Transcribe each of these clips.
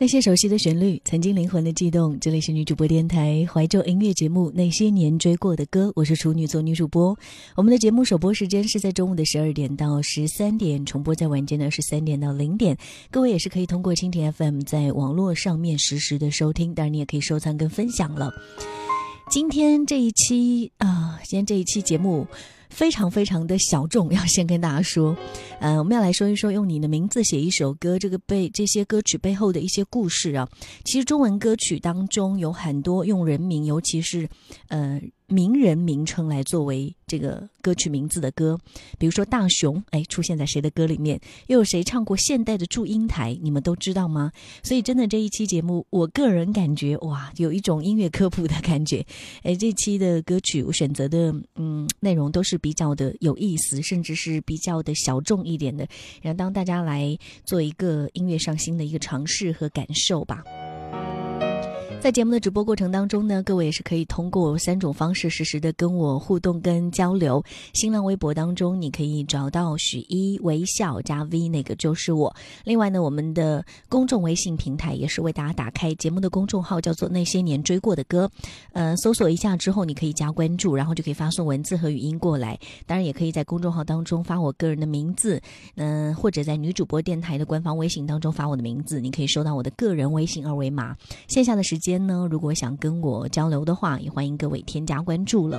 那些熟悉的旋律，曾经灵魂的悸动。这里是女主播电台怀旧音乐节目《那些年追过的歌》，我是处女座女主播。我们的节目首播时间是在中午的十二点到十三点，重播在晚间的十三点到零点。各位也是可以通过蜻蜓 FM 在网络上面实时的收听，当然你也可以收藏跟分享了。今天这一期啊，今天这一期节目。非常非常的小众，要先跟大家说，呃，我们要来说一说用你的名字写一首歌，这个背这些歌曲背后的一些故事啊。其实中文歌曲当中有很多用人名，尤其是呃。名人名称来作为这个歌曲名字的歌，比如说大雄，哎，出现在谁的歌里面？又有谁唱过现代的祝英台？你们都知道吗？所以真的这一期节目，我个人感觉哇，有一种音乐科普的感觉。哎，这期的歌曲我选择的嗯内容都是比较的有意思，甚至是比较的小众一点的，然后当大家来做一个音乐上新的一个尝试和感受吧。在节目的直播过程当中呢，各位也是可以通过三种方式实时的跟我互动跟交流。新浪微博当中，你可以找到许一微笑加 V，那个就是我。另外呢，我们的公众微信平台也是为大家打开节目的公众号，叫做那些年追过的歌。呃，搜索一下之后，你可以加关注，然后就可以发送文字和语音过来。当然，也可以在公众号当中发我个人的名字，嗯，或者在女主播电台的官方微信当中发我的名字，你可以收到我的个人微信二维码。线下的时间。间呢，如果想跟我交流的话，也欢迎各位添加关注了。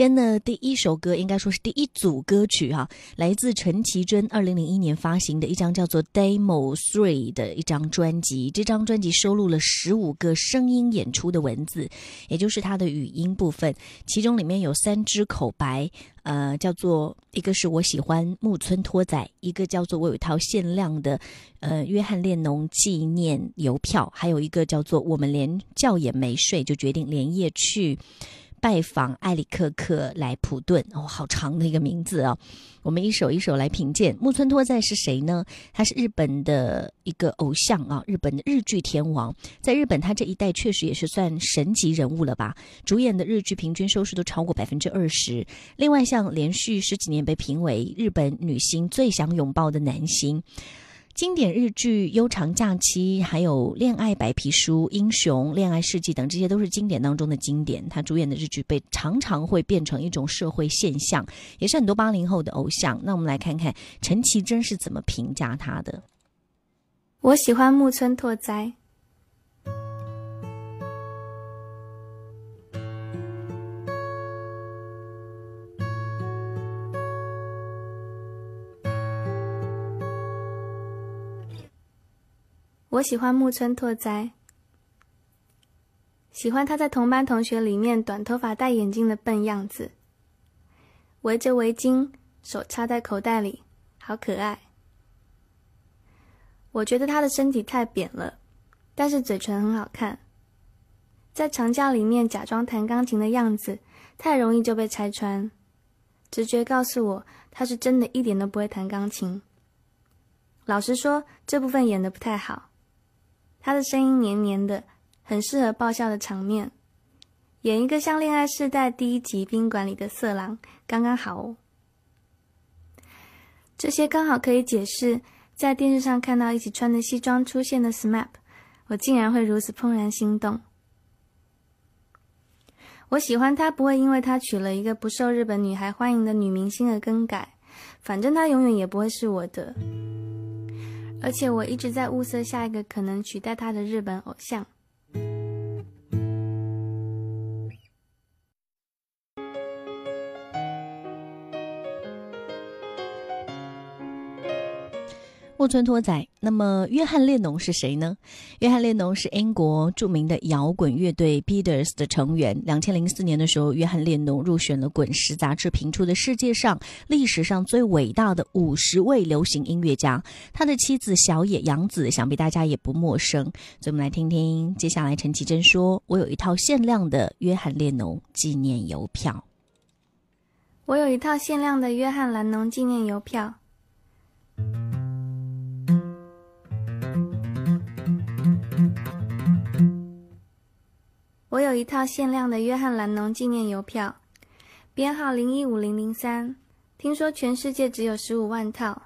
今天的第一首歌，应该说是第一组歌曲哈，来自陈绮贞二零零一年发行的一张叫做《Demo Three》的一张专辑。这张专辑收录了十五个声音演出的文字，也就是它的语音部分，其中里面有三支口白。呃，叫做一个是我喜欢木村拓哉，一个叫做我有一套限量的呃约翰列侬纪念邮票，还有一个叫做我们连觉也没睡就决定连夜去。拜访埃里克克莱普顿哦，好长的一个名字啊！我们一首一首来品鉴。木村拓哉是谁呢？他是日本的一个偶像啊，日本的日剧天王。在日本，他这一代确实也是算神级人物了吧？主演的日剧平均收视都超过百分之二十。另外，像连续十几年被评为日本女星最想拥抱的男星。经典日剧《悠长假期》，还有《恋爱白皮书》《英雄恋爱世纪》等，这些都是经典当中的经典。他主演的日剧被常常会变成一种社会现象，也是很多八零后的偶像。那我们来看看陈绮贞是怎么评价他的。我喜欢木村拓哉。我喜欢木村拓哉，喜欢他在同班同学里面短头发戴眼镜的笨样子，围着围巾，手插在口袋里，好可爱。我觉得他的身体太扁了，但是嘴唇很好看。在长假里面假装弹钢琴的样子，太容易就被拆穿。直觉告诉我，他是真的一点都不会弹钢琴。老实说，这部分演的不太好。他的声音黏黏的，很适合爆笑的场面，演一个像《恋爱世代》第一集宾馆里的色狼，刚刚好哦。这些刚好可以解释，在电视上看到一起穿着西装出现的 SMAP，我竟然会如此怦然心动。我喜欢他，不会因为他娶了一个不受日本女孩欢迎的女明星而更改，反正他永远也不会是我的。而且我一直在物色下一个可能取代他的日本偶像。木村拓哉，那么约翰列侬是谁呢？约翰列侬是英国著名的摇滚乐队 Beatles 的成员。两千零四年的时候，约翰列侬入选了《滚石》杂志评出的世界上历史上最伟大的五十位流行音乐家。他的妻子小野洋子，想必大家也不陌生。所以，我们来听听接下来陈绮贞说：“我有一套限量的约翰列侬纪念邮票。我有一套限量的约翰兰农纪念邮票。”我有一套限量的约翰·兰农纪念邮票，编号零一五零零三。听说全世界只有十五万套，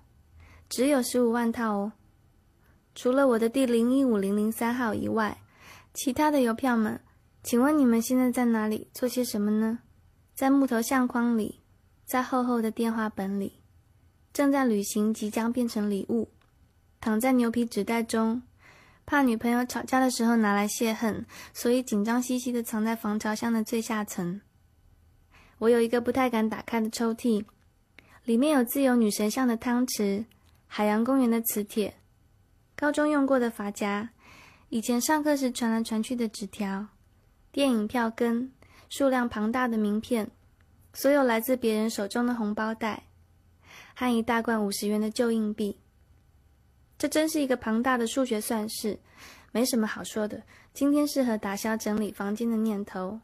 只有十五万套哦。除了我的第零一五零零三号以外，其他的邮票们，请问你们现在在哪里，做些什么呢？在木头相框里，在厚厚的电话本里，正在旅行，即将变成礼物，躺在牛皮纸袋中。怕女朋友吵架的时候拿来泄恨，所以紧张兮兮的藏在防潮箱的最下层。我有一个不太敢打开的抽屉，里面有自由女神像的汤匙、海洋公园的磁铁、高中用过的发夹、以前上课时传来传去的纸条、电影票根、数量庞大的名片、所有来自别人手中的红包袋，和一大罐五十元的旧硬币。这真是一个庞大的数学算式，没什么好说的。今天适合打消整理房间的念头。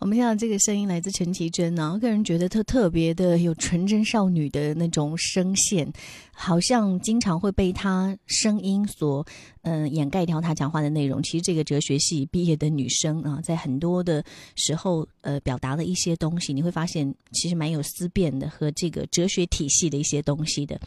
我们听到这个声音来自陈绮贞呢，个人觉得她特别的有纯真少女的那种声线，好像经常会被他声音所。嗯，掩盖掉他讲话的内容。其实这个哲学系毕业的女生啊，在很多的时候，呃，表达了一些东西，你会发现其实蛮有思辨的和这个哲学体系的一些东西的。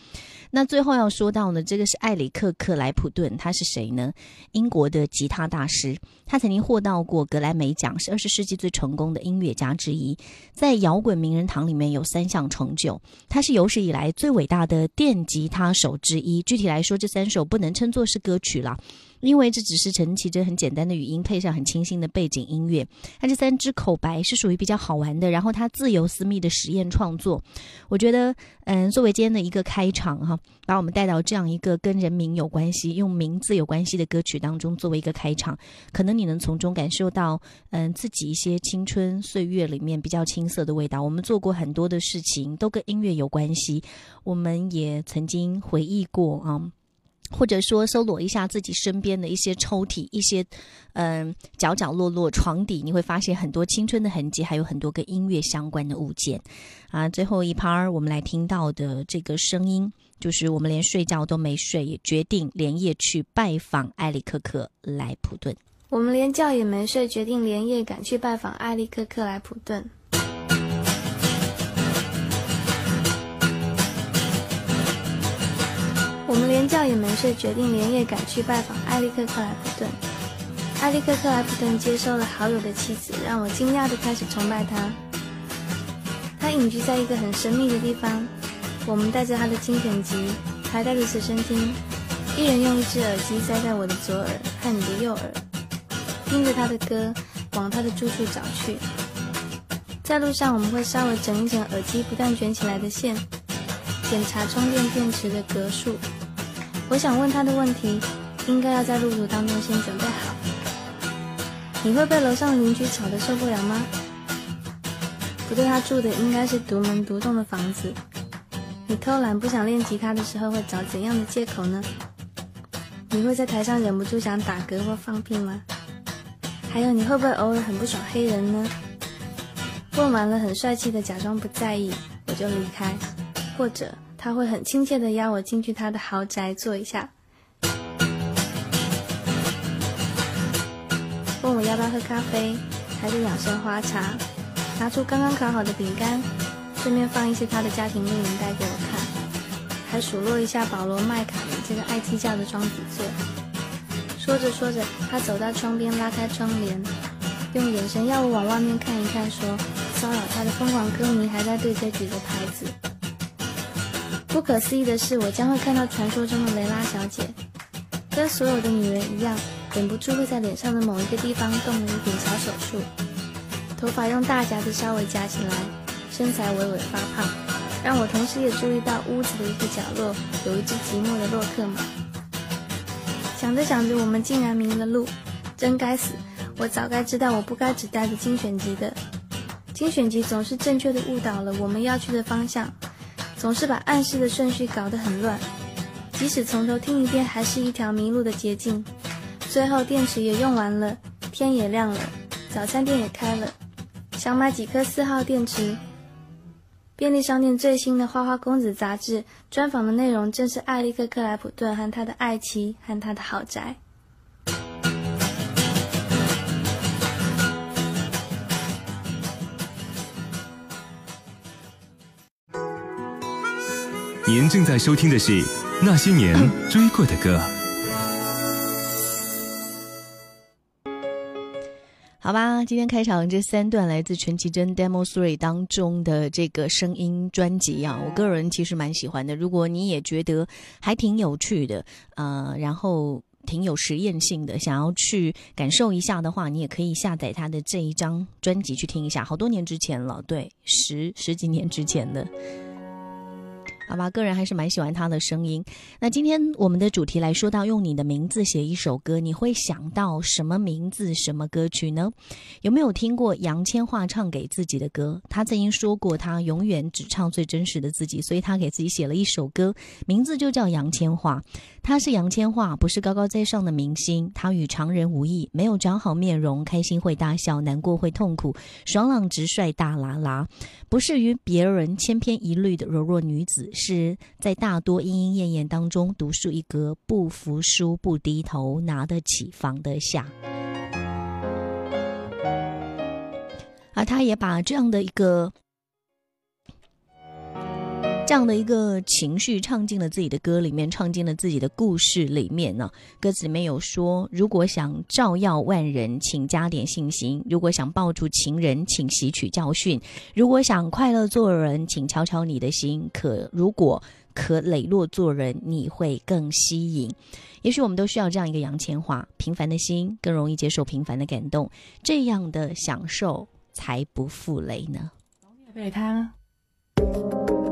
那最后要说到呢，这个是艾里克克莱普顿，他是谁呢？英国的吉他大师，他曾经获到过格莱美奖，是二十世纪最成功的音乐家之一，在摇滚名人堂里面有三项成就。他是有史以来最伟大的电吉吉他手之一。具体来说，这三首不能称作是歌曲了。因为这只是陈绮贞很简单的语音配上很清新的背景音乐，它这三支口白是属于比较好玩的，然后它自由私密的实验创作，我觉得，嗯，作为今天的一个开场哈，把我们带到这样一个跟人名有关系、用名字有关系的歌曲当中作为一个开场，可能你能从中感受到，嗯，自己一些青春岁月里面比较青涩的味道。我们做过很多的事情，都跟音乐有关系，我们也曾经回忆过啊。或者说，搜罗一下自己身边的一些抽屉、一些嗯角角落落、床底，你会发现很多青春的痕迹，还有很多跟音乐相关的物件。啊，最后一趴我们来听到的这个声音，就是我们连睡觉都没睡，也决定连夜去拜访艾利克克莱普顿。我们连觉也没睡，决定连夜赶去拜访艾利克克莱普顿。我们连觉也没睡，决定连夜赶去拜访埃利克克莱普顿。埃利克克莱普顿接收了好友的妻子，让我惊讶地开始崇拜他。他隐居在一个很神秘的地方。我们带着他的精选集，还带着随身听，一人用一只耳机塞在我的左耳和你的右耳，听着他的歌，往他的住处找去。在路上，我们会稍微整一整耳机不断卷起来的线，检查充电电池的格数。我想问他的问题，应该要在路途当中先准备好。你会被楼上的邻居吵得受不了吗？不对，他住的应该是独门独栋的房子。你偷懒不想练吉他的时候会找怎样的借口呢？你会在台上忍不住想打嗝或放屁吗？还有，你会不会偶尔很不爽黑人呢？问完了，很帅气的假装不在意，我就离开，或者。他会很亲切的邀我进去他的豪宅坐一下，问我要不要喝咖啡，还是养生花茶，拿出刚刚烤好的饼干，顺便放一些他的家庭录影带给我看，还数落一下保罗麦卡尼这个爱计较的双子座。说着说着，他走到窗边，拉开窗帘，用眼神要我往外面看一看，说骚扰他的疯狂歌迷还在对街举着牌子。不可思议的是，我将会看到传说中的雷拉小姐，跟所有的女人一样，忍不住会在脸上的某一个地方动了一点小手术，头发用大夹子稍微夹起来，身材微微发胖，让我同时也注意到屋子的一个角落有一只寂寞的洛克马。想着想着，我们竟然迷了路，真该死！我早该知道，我不该只带着精选集的。精选集总是正确的误导了我们要去的方向，总是把暗示的顺序搞得很乱。即使从头听一遍，还是一条迷路的捷径。最后电池也用完了，天也亮了，早餐店也开了，想买几颗四号电池。便利商店最新的《花花公子》杂志专访的内容，正是艾利克·克莱普顿和他的爱妻和他的豪宅。您正在收听的是《那些年 追过的歌》。好吧，今天开场这三段来自陈绮贞《Demo Three》当中的这个声音专辑啊，我个人其实蛮喜欢的。如果你也觉得还挺有趣的，呃，然后挺有实验性的，想要去感受一下的话，你也可以下载他的这一张专辑去听一下。好多年之前了，对，十十几年之前的。好吧，个人还是蛮喜欢他的声音。那今天我们的主题来说到用你的名字写一首歌，你会想到什么名字、什么歌曲呢？有没有听过杨千嬅唱给自己的歌？她曾经说过，她永远只唱最真实的自己，所以她给自己写了一首歌，名字就叫杨千嬅。她是杨千嬅，不是高高在上的明星。她与常人无异，没有长好面容，开心会大笑，难过会痛苦，爽朗直率大啦啦，不是与别人千篇一律的柔弱女子。是在大多莺莺燕燕当中独树一格，不服输，不低头，拿得起，放得下。而他也把这样的一个。这样的一个情绪唱进了自己的歌里面，唱进了自己的故事里面呢。歌词里面有说：“如果想照耀万人，请加点信心；如果想抱住情人，请吸取教训；如果想快乐做人，请敲敲你的心。可如果可磊落做人，你会更吸引。也许我们都需要这样一个杨千嬅，平凡的心更容易接受平凡的感动，这样的享受才不负累呢。”给你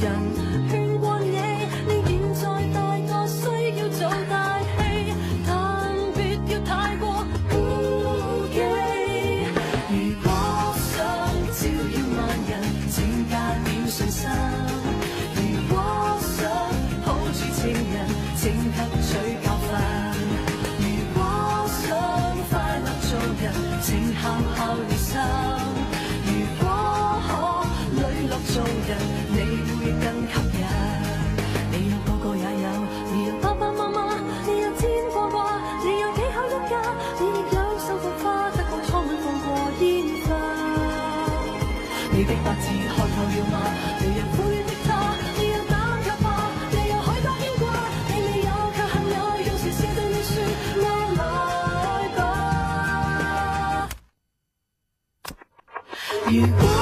人。you.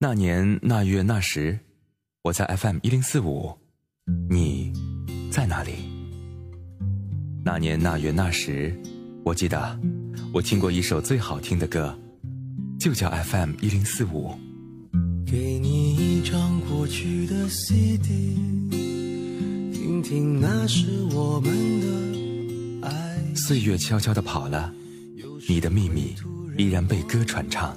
那年那月那时，我在 FM 一零四五，你在哪里？那年那月那时，我记得我听过一首最好听的歌，就叫 FM 一零四五。给你一张过去的 CD，听听那是我们的爱。岁月悄悄的跑了，你的秘密依然被歌传唱。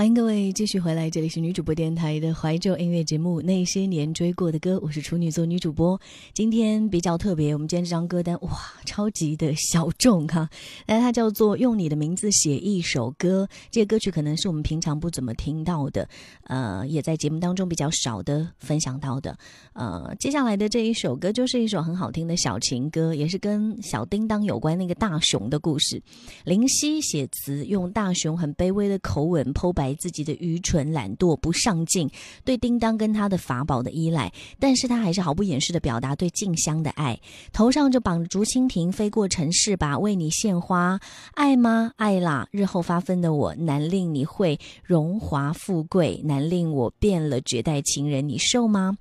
欢迎各位继续回来，这里是女主播电台的怀旧音乐节目《那些年追过的歌》，我是处女座女主播。今天比较特别，我们今天这张歌单哇，超级的小众哈，那它叫做《用你的名字写一首歌》。这个歌曲可能是我们平常不怎么听到的，呃，也在节目当中比较少的分享到的。呃，接下来的这一首歌就是一首很好听的小情歌，也是跟小叮当有关那个大熊的故事。林夕写词，用大熊很卑微的口吻剖白。自己的愚蠢、懒惰、不上进，对叮当跟他的法宝的依赖，但是他还是毫不掩饰的表达对静香的爱。头上就绑着竹蜻蜓，飞过城市吧，为你献花，爱吗？爱啦！日后发疯的我，难令你会荣华富贵，难令我变了绝代情人，你受吗？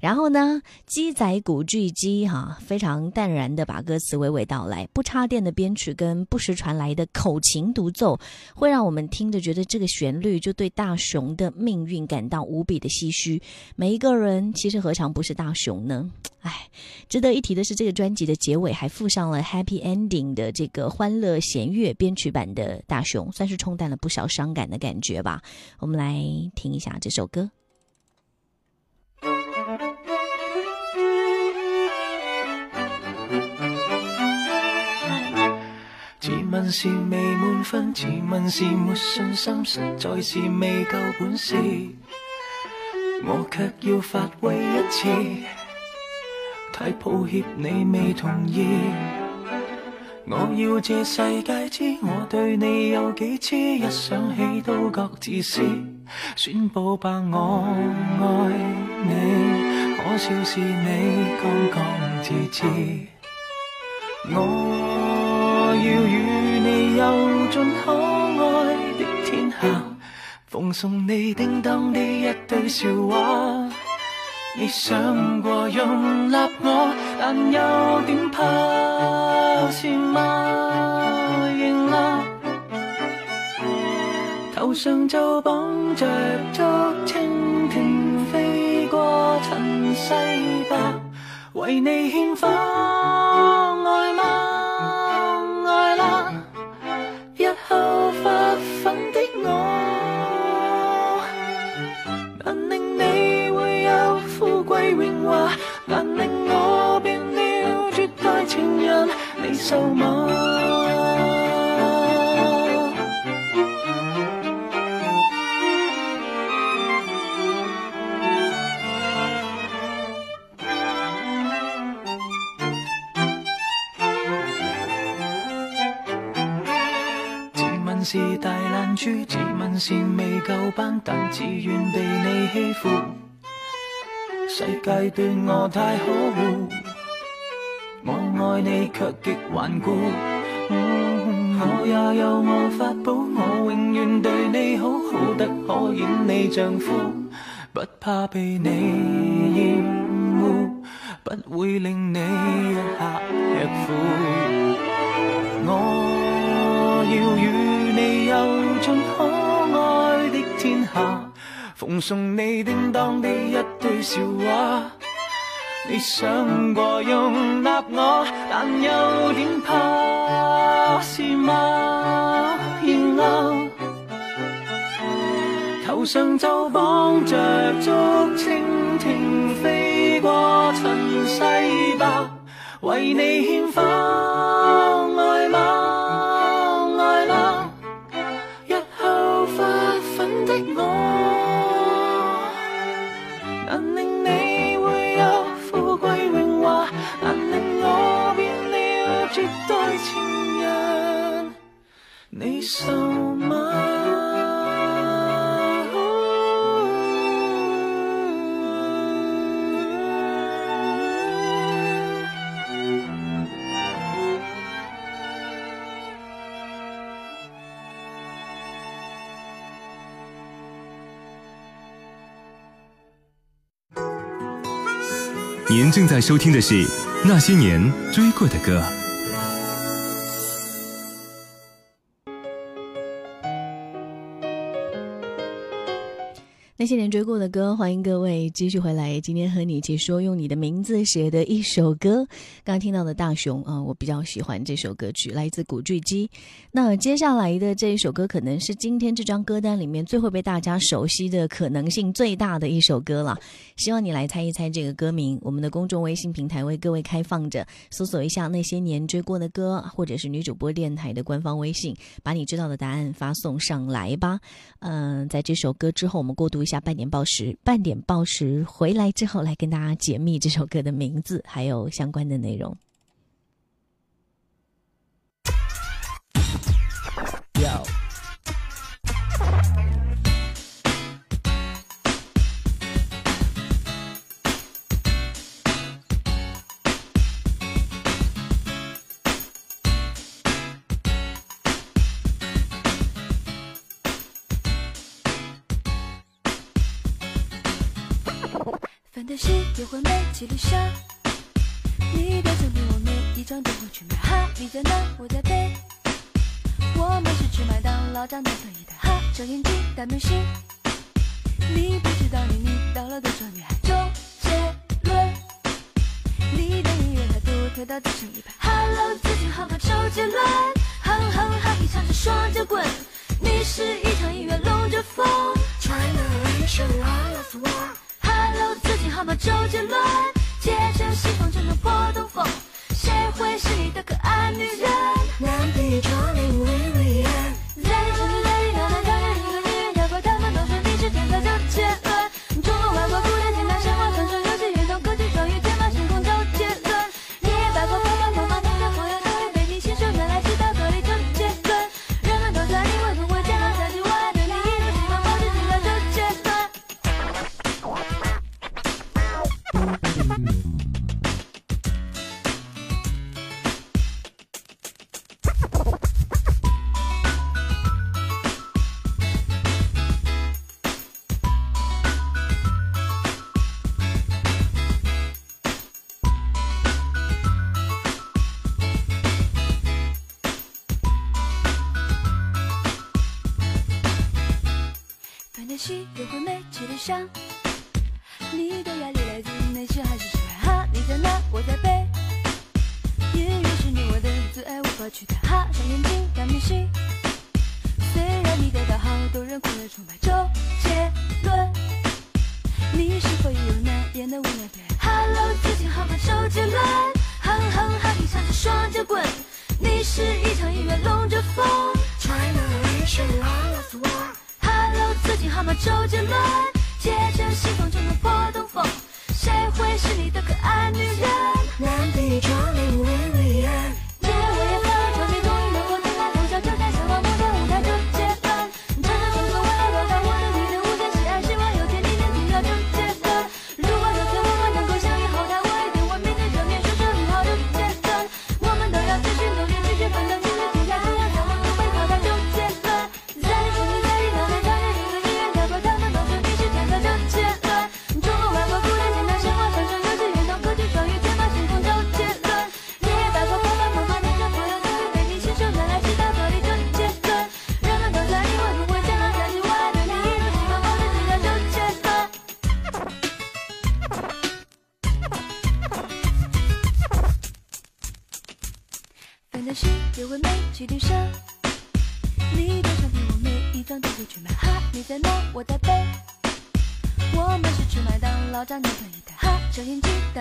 然后呢？鸡仔古巨基，哈，非常淡然的把歌词娓娓道来，不插电的编曲跟不时传来的口琴独奏，会让我们听着觉得这个旋律。就对大雄的命运感到无比的唏嘘。每一个人其实何尝不是大雄呢？哎，值得一提的是，这个专辑的结尾还附上了 Happy Ending 的这个欢乐弦乐编曲版的大雄，算是冲淡了不少伤感的感觉吧。我们来听一下这首歌。自问是未满分，自问是没信心，实在是未够本事。我却要发挥一次，太抱歉你未同意。我要这世界知我对你有几痴，一想起都觉自私。宣布吧，我爱你，可笑是你刚刚自知。我要与。你游尽可爱的天下，奉送你叮当的一堆笑话。你想过容纳我，但有点怕是吗？认啦，头上就绑着竹蜻蜓，飞过尘世吧，为你献花。受吗？自问是大懒猪，自问是未够班，但自愿被你欺负。世界对我太可恶。爱你却极顽固，我也有我法宝，我永远对你好，好得可演你丈夫，不怕被你厌恶，不会令你一下吃苦。我要与你游尽可爱的天下，奉送你叮当的一堆笑话。你想过容纳我，但有点怕，是吗？然后头上就绑着竹蜻蜓，飞过尘世吧，为你献花，正在收听的是《那些年追过的歌》。那些年追过的歌，欢迎各位继续回来。今天和你一起说用你的名字写的一首歌。刚刚听到的大熊啊，我比较喜欢这首歌曲，来自古巨基。那接下来的这一首歌，可能是今天这张歌单里面最会被大家熟悉的可能性最大的一首歌了。希望你来猜一猜这个歌名。我们的公众微信平台为各位开放着，搜索一下那些年追过的歌，或者是女主播电台的官方微信，把你知道的答案发送上来吧。嗯，在这首歌之后，我们过渡。一下半点报时，半点报时回来之后，来跟大家解密这首歌的名字，还有相关的内容。又会美，气里沙。你的赠品我每一张都会去买。哈，你在哪？我在北。我们是去麦当劳长大的一代。哈，小眼睛大明星。你不知道你遇到了多少女孩？周杰伦。你的音乐态度推到自成一派。Hello，最近好吗？周杰伦。哼哼哈，你唱着双截棍。你是一场音乐龙卷风。Hello，最近什么？周杰伦，借着西风就能破东风，谁会是你的可爱女人？难比卓林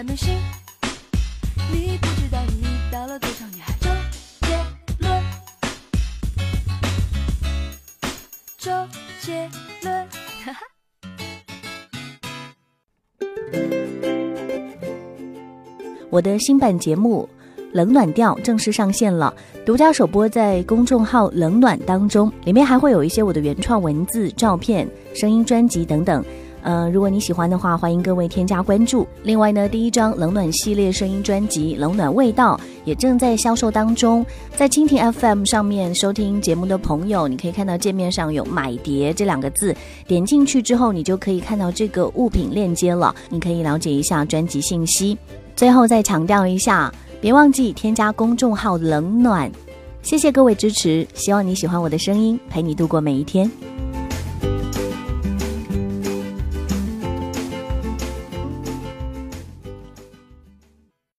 眼睛大明星。你不知道你遇到了多少女孩。周杰伦，周杰伦，哈哈。我的新版节目《冷暖调》正式上线了，独家首播在公众号“冷暖”当中，里面还会有一些我的原创文字、照片、声音专辑等等。呃，如果你喜欢的话，欢迎各位添加关注。另外呢，第一张冷暖系列声音专辑《冷暖味道》也正在销售当中，在蜻蜓 FM 上面收听节目的朋友，你可以看到界面上有“买碟”这两个字，点进去之后，你就可以看到这个物品链接了，你可以了解一下专辑信息。最后再强调一下，别忘记添加公众号“冷暖”。谢谢各位支持，希望你喜欢我的声音，陪你度过每一天。